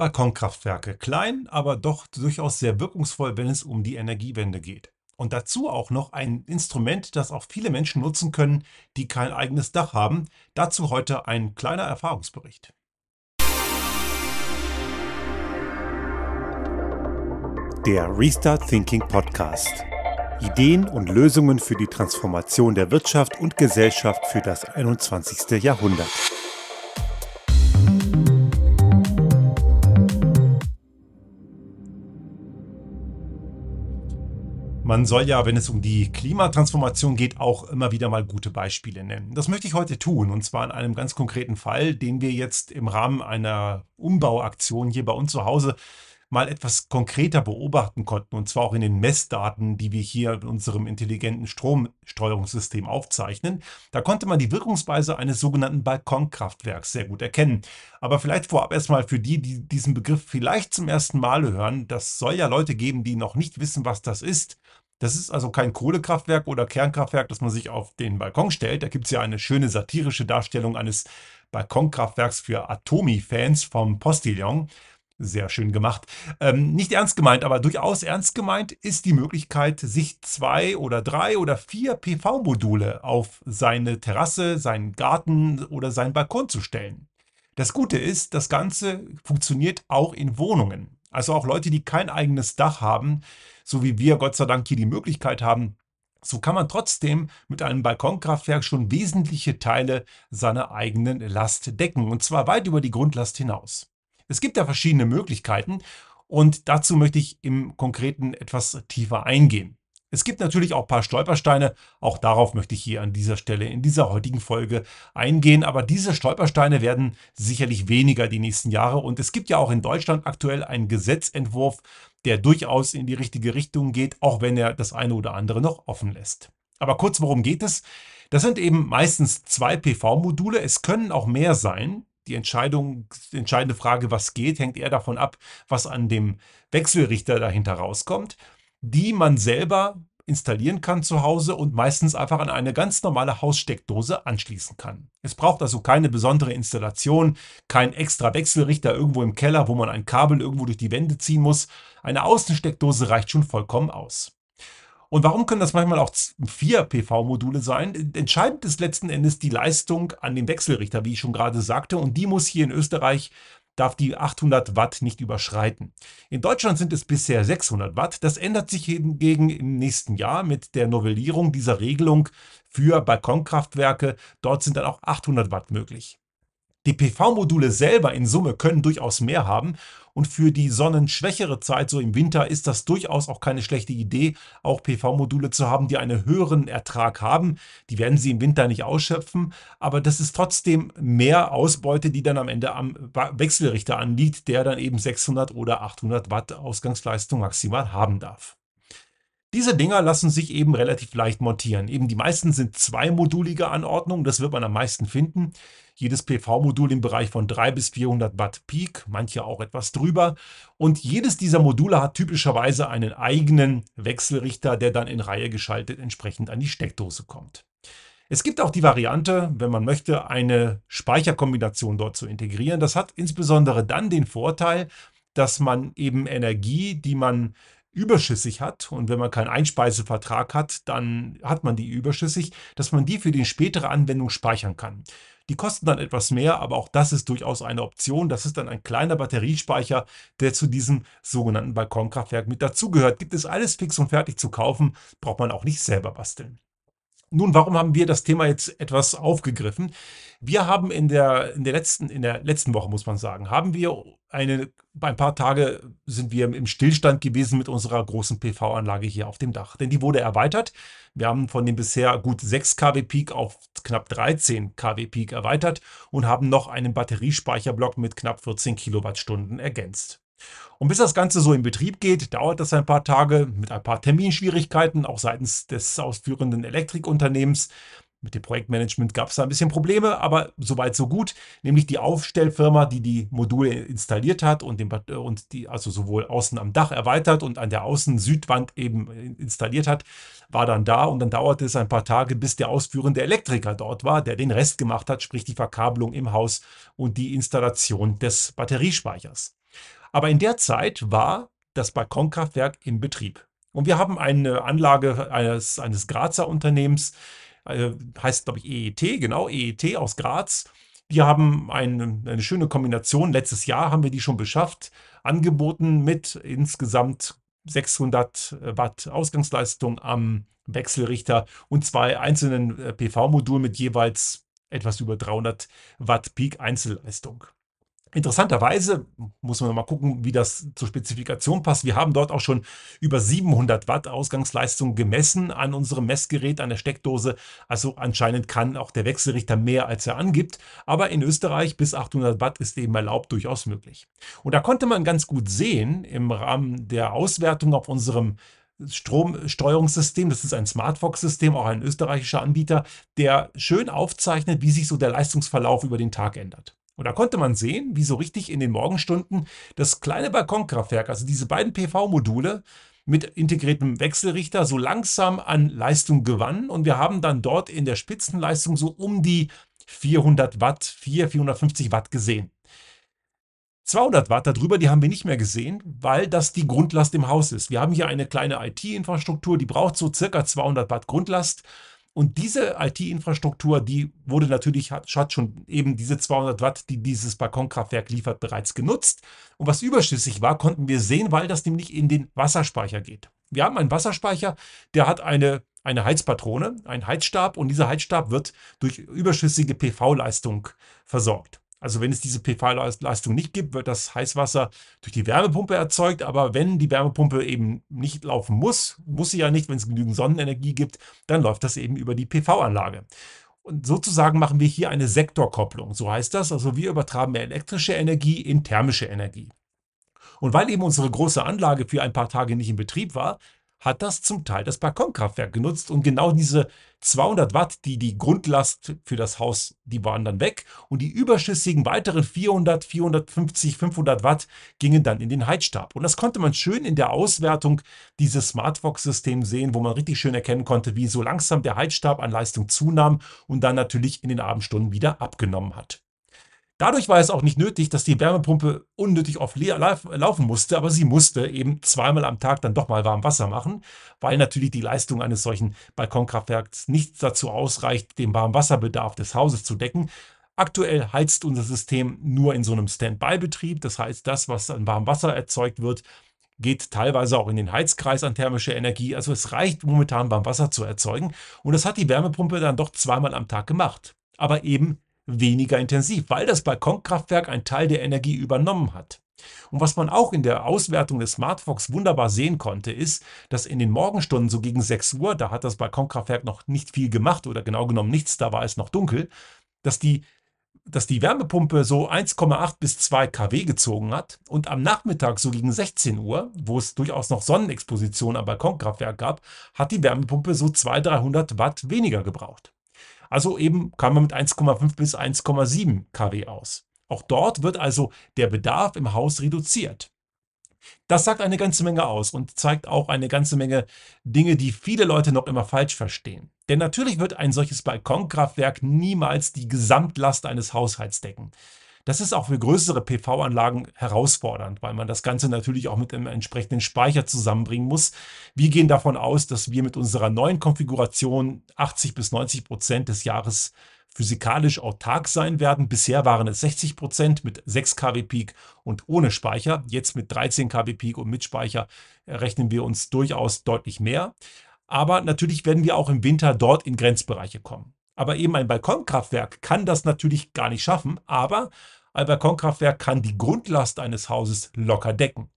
Balkonkraftwerke. Klein, aber doch durchaus sehr wirkungsvoll, wenn es um die Energiewende geht. Und dazu auch noch ein Instrument, das auch viele Menschen nutzen können, die kein eigenes Dach haben. Dazu heute ein kleiner Erfahrungsbericht. Der Restart Thinking Podcast. Ideen und Lösungen für die Transformation der Wirtschaft und Gesellschaft für das 21. Jahrhundert. Man soll ja, wenn es um die Klimatransformation geht, auch immer wieder mal gute Beispiele nennen. Das möchte ich heute tun und zwar in einem ganz konkreten Fall, den wir jetzt im Rahmen einer Umbauaktion hier bei uns zu Hause mal etwas konkreter beobachten konnten und zwar auch in den Messdaten, die wir hier in unserem intelligenten Stromsteuerungssystem aufzeichnen. Da konnte man die Wirkungsweise eines sogenannten Balkonkraftwerks sehr gut erkennen. Aber vielleicht vorab erstmal für die, die diesen Begriff vielleicht zum ersten Mal hören, das soll ja Leute geben, die noch nicht wissen, was das ist. Das ist also kein Kohlekraftwerk oder Kernkraftwerk, das man sich auf den Balkon stellt. Da gibt es ja eine schöne satirische Darstellung eines Balkonkraftwerks für Atomi-Fans vom Postillon. Sehr schön gemacht. Ähm, nicht ernst gemeint, aber durchaus ernst gemeint ist die Möglichkeit, sich zwei oder drei oder vier PV-Module auf seine Terrasse, seinen Garten oder seinen Balkon zu stellen. Das Gute ist, das Ganze funktioniert auch in Wohnungen. Also auch Leute, die kein eigenes Dach haben, so wie wir Gott sei Dank hier die Möglichkeit haben, so kann man trotzdem mit einem Balkonkraftwerk schon wesentliche Teile seiner eigenen Last decken, und zwar weit über die Grundlast hinaus. Es gibt ja verschiedene Möglichkeiten und dazu möchte ich im Konkreten etwas tiefer eingehen. Es gibt natürlich auch ein paar Stolpersteine, auch darauf möchte ich hier an dieser Stelle in dieser heutigen Folge eingehen, aber diese Stolpersteine werden sicherlich weniger die nächsten Jahre und es gibt ja auch in Deutschland aktuell einen Gesetzentwurf, der durchaus in die richtige Richtung geht, auch wenn er das eine oder andere noch offen lässt. Aber kurz, worum geht es? Das sind eben meistens zwei PV-Module. Es können auch mehr sein. Die Entscheidung, die entscheidende Frage, was geht, hängt eher davon ab, was an dem Wechselrichter dahinter rauskommt, die man selber installieren kann zu Hause und meistens einfach an eine ganz normale Haussteckdose anschließen kann. Es braucht also keine besondere Installation, kein extra Wechselrichter irgendwo im Keller, wo man ein Kabel irgendwo durch die Wände ziehen muss. Eine Außensteckdose reicht schon vollkommen aus. Und warum können das manchmal auch vier PV-Module sein? Entscheidend ist letzten Endes die Leistung an dem Wechselrichter, wie ich schon gerade sagte. Und die muss hier in Österreich darf die 800 Watt nicht überschreiten. In Deutschland sind es bisher 600 Watt. Das ändert sich hingegen im nächsten Jahr mit der Novellierung dieser Regelung für Balkonkraftwerke. Dort sind dann auch 800 Watt möglich. Die PV-Module selber in Summe können durchaus mehr haben und für die sonnenschwächere Zeit, so im Winter, ist das durchaus auch keine schlechte Idee, auch PV-Module zu haben, die einen höheren Ertrag haben. Die werden Sie im Winter nicht ausschöpfen, aber das ist trotzdem mehr Ausbeute, die dann am Ende am Wechselrichter anliegt, der dann eben 600 oder 800 Watt Ausgangsleistung maximal haben darf. Diese Dinger lassen sich eben relativ leicht montieren. Eben die meisten sind zweimodulige Anordnungen, das wird man am meisten finden. Jedes PV-Modul im Bereich von 3 bis 400 Watt Peak, manche auch etwas drüber. Und jedes dieser Module hat typischerweise einen eigenen Wechselrichter, der dann in Reihe geschaltet entsprechend an die Steckdose kommt. Es gibt auch die Variante, wenn man möchte, eine Speicherkombination dort zu integrieren. Das hat insbesondere dann den Vorteil, dass man eben Energie, die man überschüssig hat und wenn man keinen Einspeisevertrag hat, dann hat man die überschüssig, dass man die für die spätere Anwendung speichern kann. Die kosten dann etwas mehr, aber auch das ist durchaus eine Option. Das ist dann ein kleiner Batteriespeicher, der zu diesem sogenannten Balkonkraftwerk mit dazugehört. Gibt es alles fix und fertig zu kaufen, braucht man auch nicht selber basteln. Nun, warum haben wir das Thema jetzt etwas aufgegriffen? Wir haben in der, in der, letzten, in der letzten Woche, muss man sagen, haben wir eine, ein paar Tage sind wir im Stillstand gewesen mit unserer großen PV-Anlage hier auf dem Dach. Denn die wurde erweitert. Wir haben von dem bisher gut 6 kW Peak auf knapp 13 kW Peak erweitert und haben noch einen Batteriespeicherblock mit knapp 14 Kilowattstunden ergänzt. Und bis das Ganze so in Betrieb geht, dauert das ein paar Tage mit ein paar Terminschwierigkeiten, auch seitens des ausführenden Elektrikunternehmens. Mit dem Projektmanagement gab es da ein bisschen Probleme, aber soweit so gut. Nämlich die Aufstellfirma, die die Module installiert hat und, den, und die also sowohl außen am Dach erweitert und an der Außen-Südwand eben installiert hat, war dann da und dann dauerte es ein paar Tage, bis der ausführende Elektriker dort war, der den Rest gemacht hat, sprich die Verkabelung im Haus und die Installation des Batteriespeichers. Aber in der Zeit war das Balkonkraftwerk in Betrieb. Und wir haben eine Anlage eines, eines Grazer Unternehmens, äh, heißt glaube ich EET, genau, EET aus Graz. Die haben eine, eine schöne Kombination. Letztes Jahr haben wir die schon beschafft, angeboten mit insgesamt 600 Watt Ausgangsleistung am Wechselrichter und zwei einzelnen äh, PV-Modulen mit jeweils etwas über 300 Watt Peak Einzelleistung. Interessanterweise muss man mal gucken, wie das zur Spezifikation passt. Wir haben dort auch schon über 700 Watt Ausgangsleistung gemessen an unserem Messgerät, an der Steckdose. Also anscheinend kann auch der Wechselrichter mehr, als er angibt. Aber in Österreich bis 800 Watt ist eben erlaubt durchaus möglich. Und da konnte man ganz gut sehen im Rahmen der Auswertung auf unserem Stromsteuerungssystem. Das ist ein SmartFox-System, auch ein österreichischer Anbieter, der schön aufzeichnet, wie sich so der Leistungsverlauf über den Tag ändert. Und da konnte man sehen, wie so richtig in den Morgenstunden das kleine Balkonkraftwerk, also diese beiden PV-Module mit integriertem Wechselrichter so langsam an Leistung gewann. Und wir haben dann dort in der Spitzenleistung so um die 400 Watt, 4, 450 Watt gesehen. 200 Watt darüber, die haben wir nicht mehr gesehen, weil das die Grundlast im Haus ist. Wir haben hier eine kleine IT-Infrastruktur, die braucht so circa 200 Watt Grundlast. Und diese IT-Infrastruktur, die wurde natürlich, hat, hat schon eben diese 200 Watt, die dieses Balkonkraftwerk liefert, bereits genutzt. Und was überschüssig war, konnten wir sehen, weil das nämlich in den Wasserspeicher geht. Wir haben einen Wasserspeicher, der hat eine, eine Heizpatrone, einen Heizstab und dieser Heizstab wird durch überschüssige PV-Leistung versorgt. Also wenn es diese PV-Leistung nicht gibt, wird das Heißwasser durch die Wärmepumpe erzeugt. Aber wenn die Wärmepumpe eben nicht laufen muss, muss sie ja nicht, wenn es genügend Sonnenenergie gibt, dann läuft das eben über die PV-Anlage. Und sozusagen machen wir hier eine Sektorkopplung. So heißt das. Also wir übertragen elektrische Energie in thermische Energie. Und weil eben unsere große Anlage für ein paar Tage nicht in Betrieb war, hat das zum Teil das Balkonkraftwerk genutzt und genau diese 200 Watt, die die Grundlast für das Haus, die waren dann weg und die überschüssigen weiteren 400, 450, 500 Watt gingen dann in den Heizstab. Und das konnte man schön in der Auswertung dieses SmartVox-Systems sehen, wo man richtig schön erkennen konnte, wie so langsam der Heizstab an Leistung zunahm und dann natürlich in den Abendstunden wieder abgenommen hat. Dadurch war es auch nicht nötig, dass die Wärmepumpe unnötig oft laufen musste, aber sie musste eben zweimal am Tag dann doch mal warm Wasser machen, weil natürlich die Leistung eines solchen Balkonkraftwerks nicht dazu ausreicht, den Warmwasserbedarf des Hauses zu decken. Aktuell heizt unser System nur in so einem Standby-Betrieb. Das heißt, das, was an Warmwasser erzeugt wird, geht teilweise auch in den Heizkreis an thermische Energie. Also es reicht momentan Warmwasser zu erzeugen. Und das hat die Wärmepumpe dann doch zweimal am Tag gemacht. Aber eben weniger intensiv, weil das Balkonkraftwerk einen Teil der Energie übernommen hat. Und was man auch in der Auswertung des SmartFox wunderbar sehen konnte, ist, dass in den Morgenstunden, so gegen 6 Uhr, da hat das Balkonkraftwerk noch nicht viel gemacht oder genau genommen nichts, da war es noch dunkel, dass die, dass die Wärmepumpe so 1,8 bis 2 kW gezogen hat und am Nachmittag, so gegen 16 Uhr, wo es durchaus noch Sonnenexposition am Balkonkraftwerk gab, hat die Wärmepumpe so 200, 300 Watt weniger gebraucht. Also eben kam man mit 1,5 bis 1,7 kW aus. Auch dort wird also der Bedarf im Haus reduziert. Das sagt eine ganze Menge aus und zeigt auch eine ganze Menge Dinge, die viele Leute noch immer falsch verstehen. Denn natürlich wird ein solches Balkonkraftwerk niemals die Gesamtlast eines Haushalts decken. Das ist auch für größere PV-Anlagen herausfordernd, weil man das Ganze natürlich auch mit einem entsprechenden Speicher zusammenbringen muss. Wir gehen davon aus, dass wir mit unserer neuen Konfiguration 80 bis 90 Prozent des Jahres physikalisch autark sein werden. Bisher waren es 60 Prozent mit 6 kW Peak und ohne Speicher. Jetzt mit 13 kW Peak und mit Speicher rechnen wir uns durchaus deutlich mehr. Aber natürlich werden wir auch im Winter dort in Grenzbereiche kommen. Aber eben ein Balkonkraftwerk kann das natürlich gar nicht schaffen, aber ein Balkonkraftwerk kann die Grundlast eines Hauses locker decken.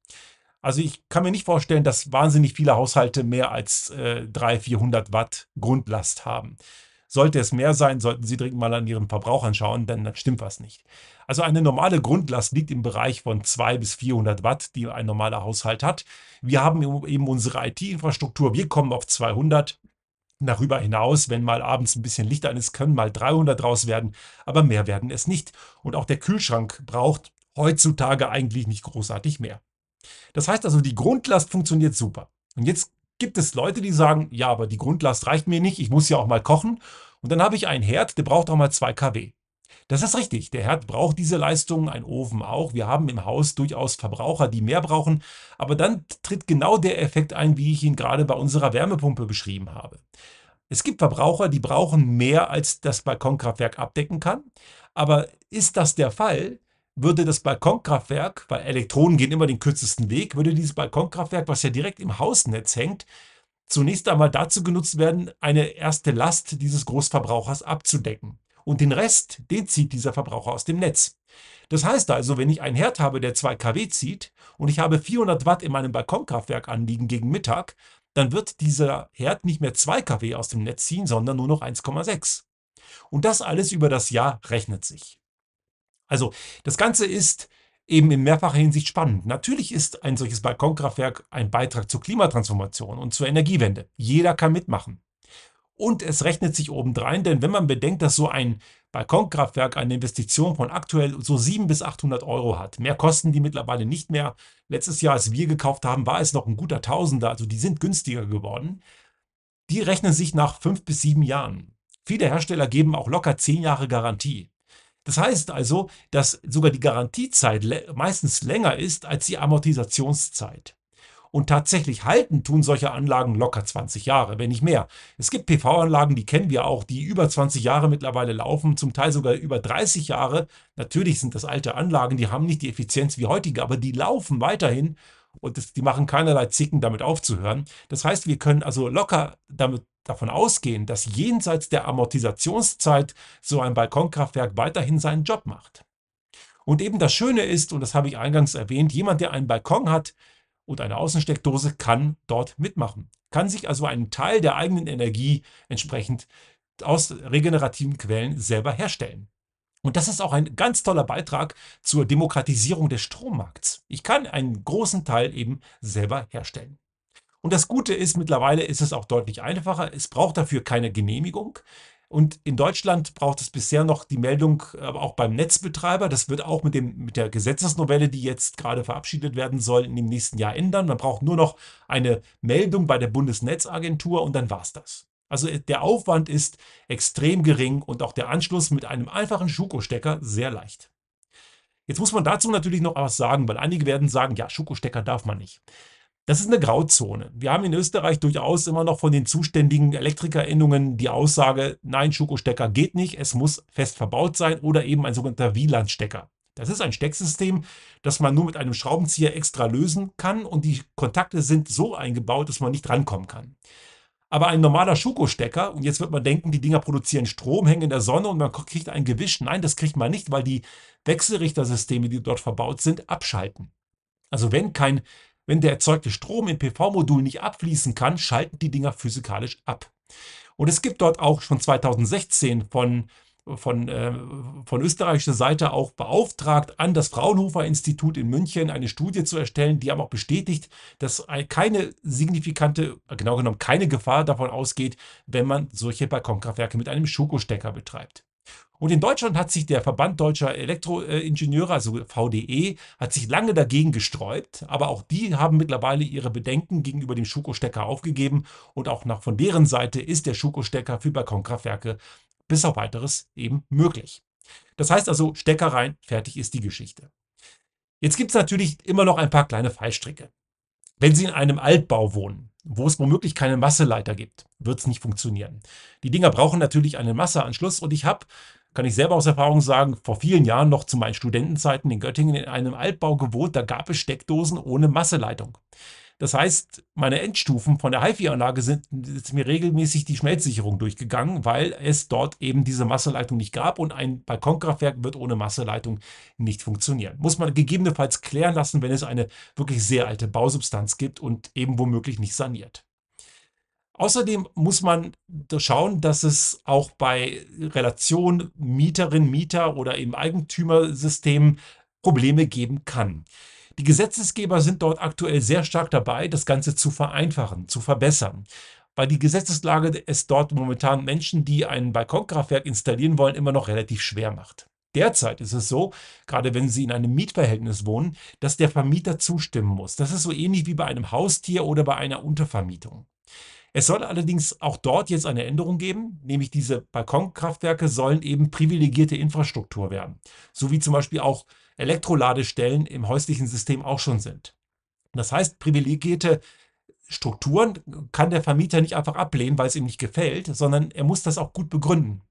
Also ich kann mir nicht vorstellen, dass wahnsinnig viele Haushalte mehr als äh, 300, 400 Watt Grundlast haben. Sollte es mehr sein, sollten Sie dringend mal an Ihren Verbrauchern schauen, denn dann stimmt was nicht. Also eine normale Grundlast liegt im Bereich von 200 bis 400 Watt, die ein normaler Haushalt hat. Wir haben eben unsere IT-Infrastruktur, wir kommen auf 200 Darüber hinaus, wenn mal abends ein bisschen Licht an ist, können mal 300 draus werden, aber mehr werden es nicht. Und auch der Kühlschrank braucht heutzutage eigentlich nicht großartig mehr. Das heißt also, die Grundlast funktioniert super. Und jetzt gibt es Leute, die sagen, ja, aber die Grundlast reicht mir nicht, ich muss ja auch mal kochen. Und dann habe ich einen Herd, der braucht auch mal 2 kW. Das ist richtig. Der Herd braucht diese Leistung, ein Ofen auch. Wir haben im Haus durchaus Verbraucher, die mehr brauchen. Aber dann tritt genau der Effekt ein, wie ich ihn gerade bei unserer Wärmepumpe beschrieben habe. Es gibt Verbraucher, die brauchen mehr, als das Balkonkraftwerk abdecken kann. Aber ist das der Fall, würde das Balkonkraftwerk, weil Elektronen gehen immer den kürzesten Weg, würde dieses Balkonkraftwerk, was ja direkt im Hausnetz hängt, zunächst einmal dazu genutzt werden, eine erste Last dieses Großverbrauchers abzudecken. Und den Rest, den zieht dieser Verbraucher aus dem Netz. Das heißt also, wenn ich einen Herd habe, der 2 kW zieht und ich habe 400 Watt in meinem Balkonkraftwerk anliegen gegen Mittag, dann wird dieser Herd nicht mehr 2 kW aus dem Netz ziehen, sondern nur noch 1,6. Und das alles über das Jahr rechnet sich. Also das Ganze ist eben in mehrfacher Hinsicht spannend. Natürlich ist ein solches Balkonkraftwerk ein Beitrag zur Klimatransformation und zur Energiewende. Jeder kann mitmachen. Und es rechnet sich obendrein, denn wenn man bedenkt, dass so ein Balkonkraftwerk eine Investition von aktuell so 700 bis 800 Euro hat, mehr kosten die mittlerweile nicht mehr. Letztes Jahr, als wir gekauft haben, war es noch ein guter Tausender, also die sind günstiger geworden. Die rechnen sich nach fünf bis sieben Jahren. Viele Hersteller geben auch locker zehn Jahre Garantie. Das heißt also, dass sogar die Garantiezeit meistens länger ist als die Amortisationszeit. Und tatsächlich halten tun solche Anlagen locker 20 Jahre, wenn nicht mehr. Es gibt PV-Anlagen, die kennen wir auch, die über 20 Jahre mittlerweile laufen, zum Teil sogar über 30 Jahre. Natürlich sind das alte Anlagen, die haben nicht die Effizienz wie heutige, aber die laufen weiterhin und das, die machen keinerlei Zicken, damit aufzuhören. Das heißt, wir können also locker damit davon ausgehen, dass jenseits der Amortisationszeit so ein Balkonkraftwerk weiterhin seinen Job macht. Und eben das Schöne ist, und das habe ich eingangs erwähnt, jemand, der einen Balkon hat und eine Außensteckdose, kann dort mitmachen, kann sich also einen Teil der eigenen Energie entsprechend aus regenerativen Quellen selber herstellen. Und das ist auch ein ganz toller Beitrag zur Demokratisierung des Strommarkts. Ich kann einen großen Teil eben selber herstellen. Und das Gute ist, mittlerweile ist es auch deutlich einfacher. Es braucht dafür keine Genehmigung. Und in Deutschland braucht es bisher noch die Meldung, aber auch beim Netzbetreiber. Das wird auch mit, dem, mit der Gesetzesnovelle, die jetzt gerade verabschiedet werden soll, in dem nächsten Jahr ändern. Man braucht nur noch eine Meldung bei der Bundesnetzagentur und dann war es das. Also äh, der Aufwand ist extrem gering und auch der Anschluss mit einem einfachen Schuko-Stecker sehr leicht. Jetzt muss man dazu natürlich noch was sagen, weil einige werden sagen, ja, Schuko-Stecker darf man nicht. Das ist eine Grauzone. Wir haben in Österreich durchaus immer noch von den zuständigen Elektrikerendungen die Aussage, nein, Schuko-Stecker geht nicht, es muss fest verbaut sein oder eben ein sogenannter WLAN-Stecker. Das ist ein Stecksystem, das man nur mit einem Schraubenzieher extra lösen kann und die Kontakte sind so eingebaut, dass man nicht rankommen kann. Aber ein normaler Schuko-Stecker, und jetzt wird man denken, die Dinger produzieren Strom, hängen in der Sonne und man kriegt ein Gewisch. Nein, das kriegt man nicht, weil die Wechselrichtersysteme, die dort verbaut sind, abschalten. Also wenn kein wenn der erzeugte Strom im PV-Modul nicht abfließen kann, schalten die Dinger physikalisch ab. Und es gibt dort auch schon 2016 von, von, äh, von österreichischer Seite auch beauftragt, an das Fraunhofer Institut in München eine Studie zu erstellen. Die haben auch bestätigt, dass keine signifikante, genau genommen keine Gefahr davon ausgeht, wenn man solche Balkonkraftwerke mit einem Schokostecker betreibt. Und in Deutschland hat sich der Verband deutscher Elektroingenieure, also VDE, hat sich lange dagegen gesträubt, aber auch die haben mittlerweile ihre Bedenken gegenüber dem Schuko-Stecker aufgegeben und auch nach von deren Seite ist der Schuko-Stecker für Balkonkraftwerke bis auf weiteres eben möglich. Das heißt also, Stecker rein, fertig ist die Geschichte. Jetzt gibt es natürlich immer noch ein paar kleine Fallstricke. Wenn Sie in einem Altbau wohnen, wo es womöglich keine Masseleiter gibt, wird es nicht funktionieren. Die Dinger brauchen natürlich einen Masseanschluss und ich habe, kann ich selber aus Erfahrung sagen, vor vielen Jahren noch zu meinen Studentenzeiten in Göttingen in einem Altbau gewohnt, da gab es Steckdosen ohne Masseleitung. Das heißt, meine Endstufen von der HiFi-Anlage sind, sind mir regelmäßig die Schmelzsicherung durchgegangen, weil es dort eben diese Masseleitung nicht gab und ein Balkonkraftwerk wird ohne Masseleitung nicht funktionieren. Muss man gegebenenfalls klären lassen, wenn es eine wirklich sehr alte Bausubstanz gibt und eben womöglich nicht saniert. Außerdem muss man schauen, dass es auch bei Relation Mieterin, Mieter oder im Eigentümersystem Probleme geben kann. Die Gesetzesgeber sind dort aktuell sehr stark dabei, das Ganze zu vereinfachen, zu verbessern. Weil die Gesetzeslage es dort momentan Menschen, die ein Balkonkraftwerk installieren wollen, immer noch relativ schwer macht. Derzeit ist es so, gerade wenn Sie in einem Mietverhältnis wohnen, dass der Vermieter zustimmen muss. Das ist so ähnlich wie bei einem Haustier oder bei einer Untervermietung. Es soll allerdings auch dort jetzt eine Änderung geben, nämlich diese Balkonkraftwerke sollen eben privilegierte Infrastruktur werden, so wie zum Beispiel auch Elektroladestellen im häuslichen System auch schon sind. Das heißt, privilegierte Strukturen kann der Vermieter nicht einfach ablehnen, weil es ihm nicht gefällt, sondern er muss das auch gut begründen.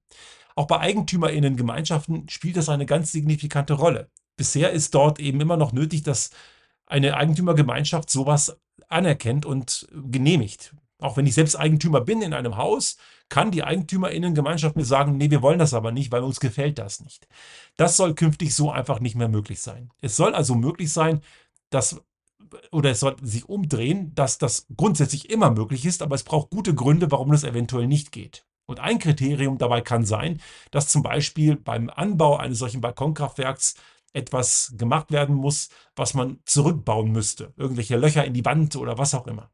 Auch bei Eigentümerinnengemeinschaften spielt das eine ganz signifikante Rolle. Bisher ist dort eben immer noch nötig, dass eine Eigentümergemeinschaft sowas anerkennt und genehmigt. Auch wenn ich selbst Eigentümer bin in einem Haus, kann die Eigentümerinnengemeinschaft mir sagen, nee, wir wollen das aber nicht, weil uns gefällt das nicht. Das soll künftig so einfach nicht mehr möglich sein. Es soll also möglich sein, dass oder es soll sich umdrehen, dass das grundsätzlich immer möglich ist, aber es braucht gute Gründe, warum das eventuell nicht geht. Und ein Kriterium dabei kann sein, dass zum Beispiel beim Anbau eines solchen Balkonkraftwerks etwas gemacht werden muss, was man zurückbauen müsste. Irgendwelche Löcher in die Wand oder was auch immer.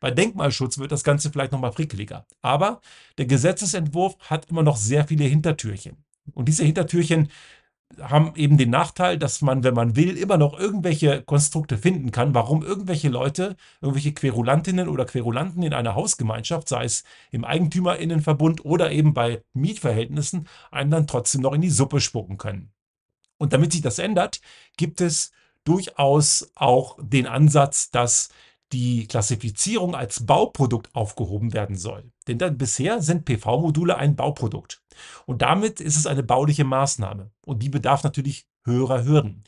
Bei Denkmalschutz wird das Ganze vielleicht nochmal frickeliger. Aber der Gesetzesentwurf hat immer noch sehr viele Hintertürchen. Und diese Hintertürchen haben eben den Nachteil, dass man, wenn man will, immer noch irgendwelche Konstrukte finden kann, warum irgendwelche Leute, irgendwelche Querulantinnen oder Querulanten in einer Hausgemeinschaft, sei es im Eigentümerinnenverbund oder eben bei Mietverhältnissen, einen dann trotzdem noch in die Suppe spucken können. Und damit sich das ändert, gibt es durchaus auch den Ansatz, dass die Klassifizierung als Bauprodukt aufgehoben werden soll. Denn dann, bisher sind PV-Module ein Bauprodukt. Und damit ist es eine bauliche Maßnahme. Und die bedarf natürlich höherer Hürden.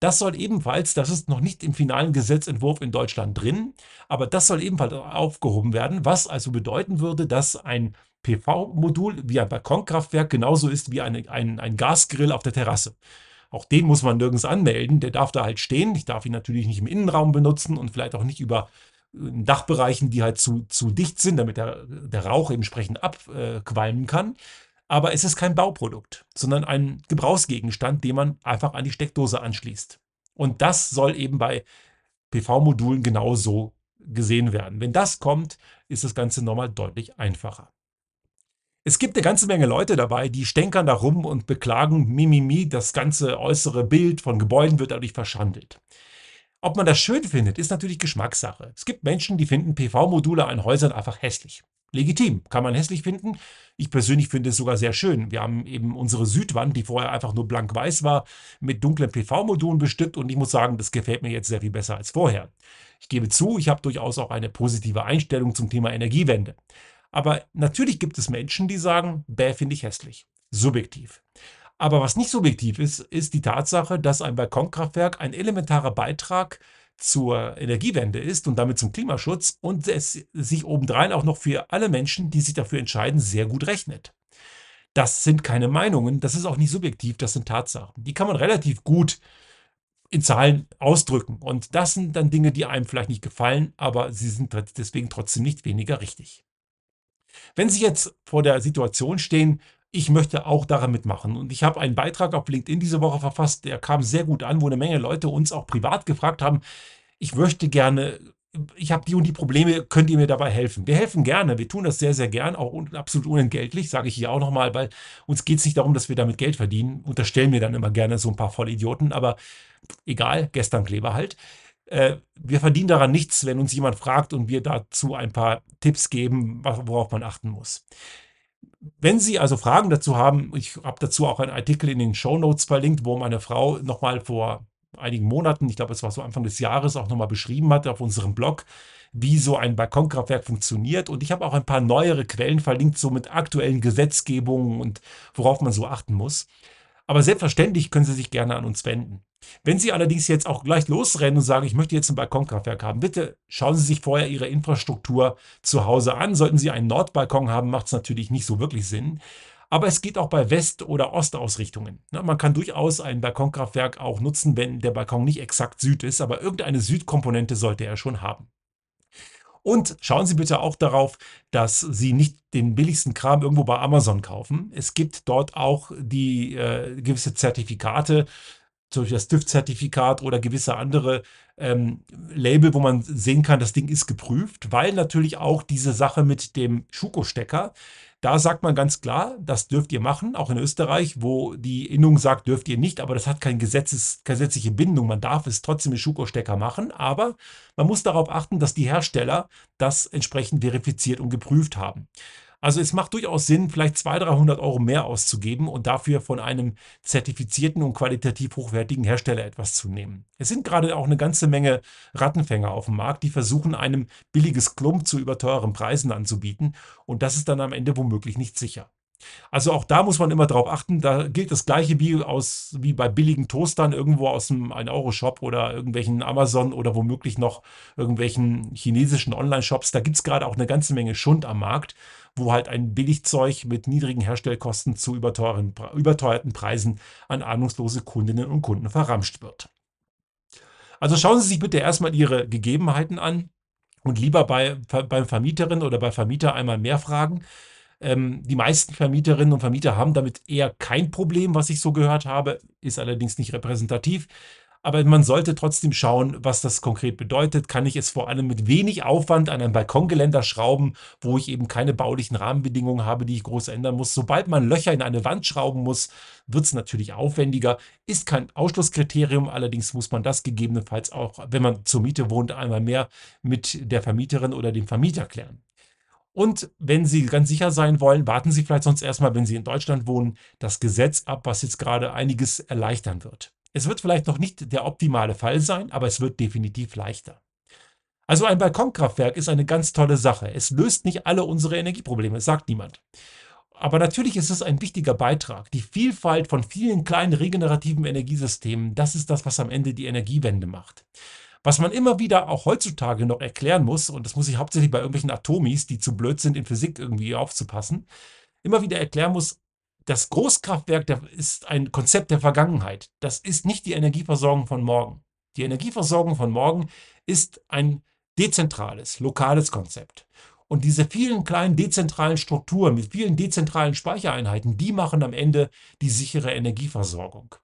Das soll ebenfalls, das ist noch nicht im finalen Gesetzentwurf in Deutschland drin, aber das soll ebenfalls aufgehoben werden, was also bedeuten würde, dass ein PV-Modul wie ein Balkonkraftwerk genauso ist wie eine, ein, ein Gasgrill auf der Terrasse. Auch den muss man nirgends anmelden. Der darf da halt stehen. Ich darf ihn natürlich nicht im Innenraum benutzen und vielleicht auch nicht über äh, Dachbereichen, die halt zu, zu dicht sind, damit der, der Rauch entsprechend abqualmen kann. Aber es ist kein Bauprodukt, sondern ein Gebrauchsgegenstand, den man einfach an die Steckdose anschließt. Und das soll eben bei PV-Modulen genauso gesehen werden. Wenn das kommt, ist das Ganze nochmal deutlich einfacher. Es gibt eine ganze Menge Leute dabei, die stänkern da rum und beklagen, mimimi, das ganze äußere Bild von Gebäuden wird dadurch verschandelt. Ob man das schön findet, ist natürlich Geschmackssache. Es gibt Menschen, die finden PV-Module an Häusern einfach hässlich. Legitim, kann man hässlich finden. Ich persönlich finde es sogar sehr schön. Wir haben eben unsere Südwand, die vorher einfach nur blank-weiß war, mit dunklen PV-Modulen bestückt und ich muss sagen, das gefällt mir jetzt sehr viel besser als vorher. Ich gebe zu, ich habe durchaus auch eine positive Einstellung zum Thema Energiewende. Aber natürlich gibt es Menschen, die sagen, bäh, finde ich hässlich. Subjektiv. Aber was nicht subjektiv ist, ist die Tatsache, dass ein Balkonkraftwerk ein elementarer Beitrag zur Energiewende ist und damit zum Klimaschutz und es sich obendrein auch noch für alle Menschen, die sich dafür entscheiden, sehr gut rechnet. Das sind keine Meinungen, das ist auch nicht subjektiv, das sind Tatsachen. Die kann man relativ gut in Zahlen ausdrücken. Und das sind dann Dinge, die einem vielleicht nicht gefallen, aber sie sind deswegen trotzdem nicht weniger richtig. Wenn Sie jetzt vor der Situation stehen, ich möchte auch daran mitmachen. Und ich habe einen Beitrag auf LinkedIn diese Woche verfasst, der kam sehr gut an, wo eine Menge Leute uns auch privat gefragt haben, ich möchte gerne, ich habe die und die Probleme, könnt ihr mir dabei helfen? Wir helfen gerne, wir tun das sehr, sehr gern, auch absolut unentgeltlich, sage ich hier auch nochmal, weil uns geht es nicht darum, dass wir damit Geld verdienen. Unterstellen mir dann immer gerne so ein paar Vollidioten, aber egal, gestern Kleber halt. Äh, wir verdienen daran nichts, wenn uns jemand fragt und wir dazu ein paar Tipps geben, worauf man achten muss. Wenn Sie also Fragen dazu haben, ich habe dazu auch einen Artikel in den Show Notes verlinkt, wo meine Frau nochmal vor einigen Monaten, ich glaube, es war so Anfang des Jahres, auch nochmal beschrieben hat auf unserem Blog, wie so ein Balkonkraftwerk funktioniert. Und ich habe auch ein paar neuere Quellen verlinkt, so mit aktuellen Gesetzgebungen und worauf man so achten muss. Aber selbstverständlich können Sie sich gerne an uns wenden. Wenn Sie allerdings jetzt auch gleich losrennen und sagen, ich möchte jetzt ein Balkonkraftwerk haben, bitte schauen Sie sich vorher Ihre Infrastruktur zu Hause an. Sollten Sie einen Nordbalkon haben, macht es natürlich nicht so wirklich Sinn. Aber es geht auch bei West- oder Ostausrichtungen. Man kann durchaus ein Balkonkraftwerk auch nutzen, wenn der Balkon nicht exakt Süd ist, aber irgendeine Südkomponente sollte er schon haben. Und schauen Sie bitte auch darauf, dass Sie nicht den billigsten Kram irgendwo bei Amazon kaufen. Es gibt dort auch die äh, gewisse Zertifikate, zum Beispiel das TÜV-Zertifikat oder gewisse andere ähm, Label, wo man sehen kann, das Ding ist geprüft, weil natürlich auch diese Sache mit dem Schuko-Stecker, Da sagt man ganz klar, das dürft ihr machen, auch in Österreich, wo die Innung sagt, dürft ihr nicht, aber das hat keine Gesetzes, gesetzliche Bindung. Man darf es trotzdem mit Schuko-Stecker machen, aber man muss darauf achten, dass die Hersteller das entsprechend verifiziert und geprüft haben. Also es macht durchaus Sinn, vielleicht 200, 300 Euro mehr auszugeben und dafür von einem zertifizierten und qualitativ hochwertigen Hersteller etwas zu nehmen. Es sind gerade auch eine ganze Menge Rattenfänger auf dem Markt, die versuchen, einem billiges Klump zu überteuren Preisen anzubieten und das ist dann am Ende womöglich nicht sicher. Also auch da muss man immer darauf achten, da gilt das gleiche wie, aus, wie bei billigen Toastern irgendwo aus einem 1-Euro-Shop oder irgendwelchen Amazon oder womöglich noch irgendwelchen chinesischen Online-Shops. Da gibt es gerade auch eine ganze Menge Schund am Markt, wo halt ein Billigzeug mit niedrigen Herstellkosten zu überteuerten Preisen an ahnungslose Kundinnen und Kunden verramscht wird. Also schauen Sie sich bitte erstmal Ihre Gegebenheiten an und lieber bei, beim Vermieterin oder bei Vermieter einmal mehr fragen, ähm, die meisten Vermieterinnen und Vermieter haben damit eher kein Problem, was ich so gehört habe, ist allerdings nicht repräsentativ. Aber man sollte trotzdem schauen, was das konkret bedeutet. Kann ich es vor allem mit wenig Aufwand an ein Balkongeländer schrauben, wo ich eben keine baulichen Rahmenbedingungen habe, die ich groß ändern muss. Sobald man Löcher in eine Wand schrauben muss, wird es natürlich aufwendiger. Ist kein Ausschlusskriterium, allerdings muss man das gegebenenfalls auch, wenn man zur Miete wohnt, einmal mehr mit der Vermieterin oder dem Vermieter klären. Und wenn Sie ganz sicher sein wollen, warten Sie vielleicht sonst erstmal, wenn Sie in Deutschland wohnen, das Gesetz ab, was jetzt gerade einiges erleichtern wird. Es wird vielleicht noch nicht der optimale Fall sein, aber es wird definitiv leichter. Also ein Balkonkraftwerk ist eine ganz tolle Sache. Es löst nicht alle unsere Energieprobleme, sagt niemand. Aber natürlich ist es ein wichtiger Beitrag. Die Vielfalt von vielen kleinen regenerativen Energiesystemen, das ist das, was am Ende die Energiewende macht. Was man immer wieder auch heutzutage noch erklären muss, und das muss ich hauptsächlich bei irgendwelchen Atomis, die zu blöd sind, in Physik irgendwie aufzupassen, immer wieder erklären muss, das Großkraftwerk ist ein Konzept der Vergangenheit. Das ist nicht die Energieversorgung von morgen. Die Energieversorgung von morgen ist ein dezentrales, lokales Konzept. Und diese vielen kleinen dezentralen Strukturen mit vielen dezentralen Speichereinheiten, die machen am Ende die sichere Energieversorgung.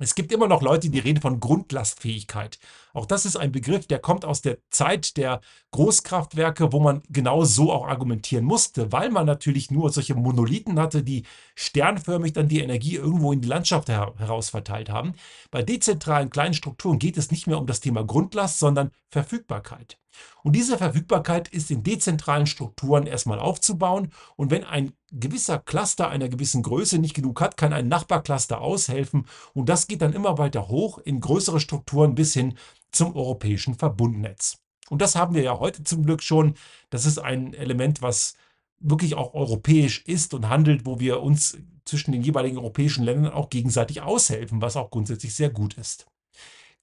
Es gibt immer noch Leute, die reden von Grundlastfähigkeit. Auch das ist ein Begriff, der kommt aus der Zeit der Großkraftwerke, wo man genau so auch argumentieren musste, weil man natürlich nur solche Monolithen hatte, die sternförmig dann die Energie irgendwo in die Landschaft her heraus verteilt haben. Bei dezentralen kleinen Strukturen geht es nicht mehr um das Thema Grundlast, sondern Verfügbarkeit. Und diese Verfügbarkeit ist in dezentralen Strukturen erstmal aufzubauen. Und wenn ein gewisser Cluster einer gewissen Größe nicht genug hat, kann ein Nachbarcluster aushelfen. Und das geht dann immer weiter hoch in größere Strukturen bis hin zum europäischen Verbundnetz. Und das haben wir ja heute zum Glück schon. Das ist ein Element, was wirklich auch europäisch ist und handelt, wo wir uns zwischen den jeweiligen europäischen Ländern auch gegenseitig aushelfen, was auch grundsätzlich sehr gut ist.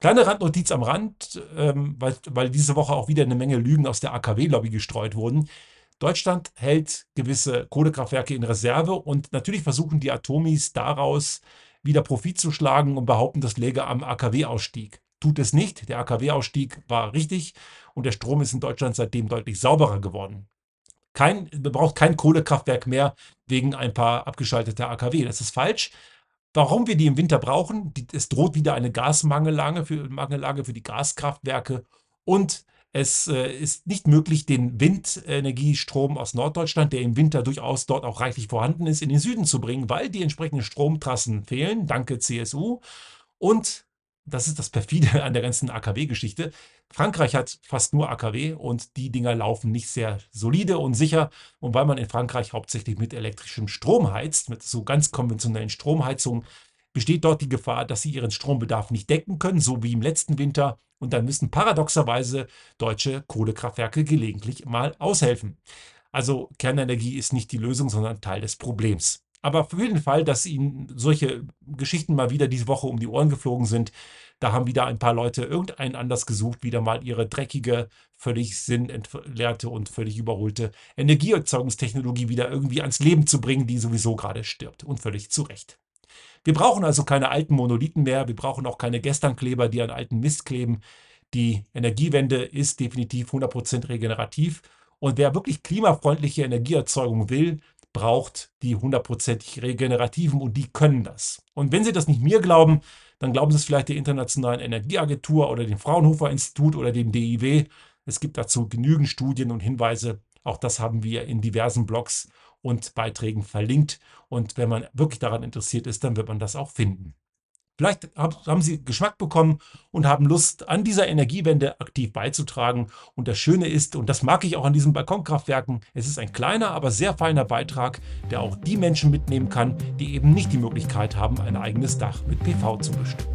Kleine Randnotiz am Rand, ähm, weil, weil diese Woche auch wieder eine Menge Lügen aus der AKW-Lobby gestreut wurden. Deutschland hält gewisse Kohlekraftwerke in Reserve und natürlich versuchen die Atomis daraus wieder Profit zu schlagen und behaupten, das läge am AKW-Ausstieg. Tut es nicht. Der AKW-Ausstieg war richtig und der Strom ist in Deutschland seitdem deutlich sauberer geworden. Kein, man braucht kein Kohlekraftwerk mehr wegen ein paar abgeschalteter AKW. Das ist falsch. Warum wir die im Winter brauchen, es droht wieder eine Gasmangellage für, Mangellage für die Gaskraftwerke und es äh, ist nicht möglich, den Windenergiestrom aus Norddeutschland, der im Winter durchaus dort auch reichlich vorhanden ist, in den Süden zu bringen, weil die entsprechenden Stromtrassen fehlen, danke CSU. Und das ist das perfide an der ganzen AKW-Geschichte. Frankreich hat fast nur AKW und die Dinger laufen nicht sehr solide und sicher. Und weil man in Frankreich hauptsächlich mit elektrischem Strom heizt, mit so ganz konventionellen Stromheizungen, besteht dort die Gefahr, dass sie ihren Strombedarf nicht decken können, so wie im letzten Winter. Und dann müssen paradoxerweise deutsche Kohlekraftwerke gelegentlich mal aushelfen. Also Kernenergie ist nicht die Lösung, sondern Teil des Problems. Aber für den Fall, dass Ihnen solche Geschichten mal wieder diese Woche um die Ohren geflogen sind, da haben wieder ein paar Leute irgendeinen anders gesucht, wieder mal ihre dreckige, völlig sinnentleerte und völlig überholte Energieerzeugungstechnologie wieder irgendwie ans Leben zu bringen, die sowieso gerade stirbt und völlig zu Recht. Wir brauchen also keine alten Monolithen mehr, wir brauchen auch keine Gesternkleber, die an alten Mist kleben. Die Energiewende ist definitiv 100% regenerativ und wer wirklich klimafreundliche Energieerzeugung will, braucht die hundertprozentig regenerativen und die können das. Und wenn Sie das nicht mir glauben, dann glauben Sie es vielleicht der Internationalen Energieagentur oder dem Fraunhofer Institut oder dem DIW. Es gibt dazu genügend Studien und Hinweise. Auch das haben wir in diversen Blogs und Beiträgen verlinkt. Und wenn man wirklich daran interessiert ist, dann wird man das auch finden. Vielleicht haben Sie Geschmack bekommen und haben Lust, an dieser Energiewende aktiv beizutragen. Und das Schöne ist, und das mag ich auch an diesen Balkonkraftwerken, es ist ein kleiner, aber sehr feiner Beitrag, der auch die Menschen mitnehmen kann, die eben nicht die Möglichkeit haben, ein eigenes Dach mit PV zu bestimmen.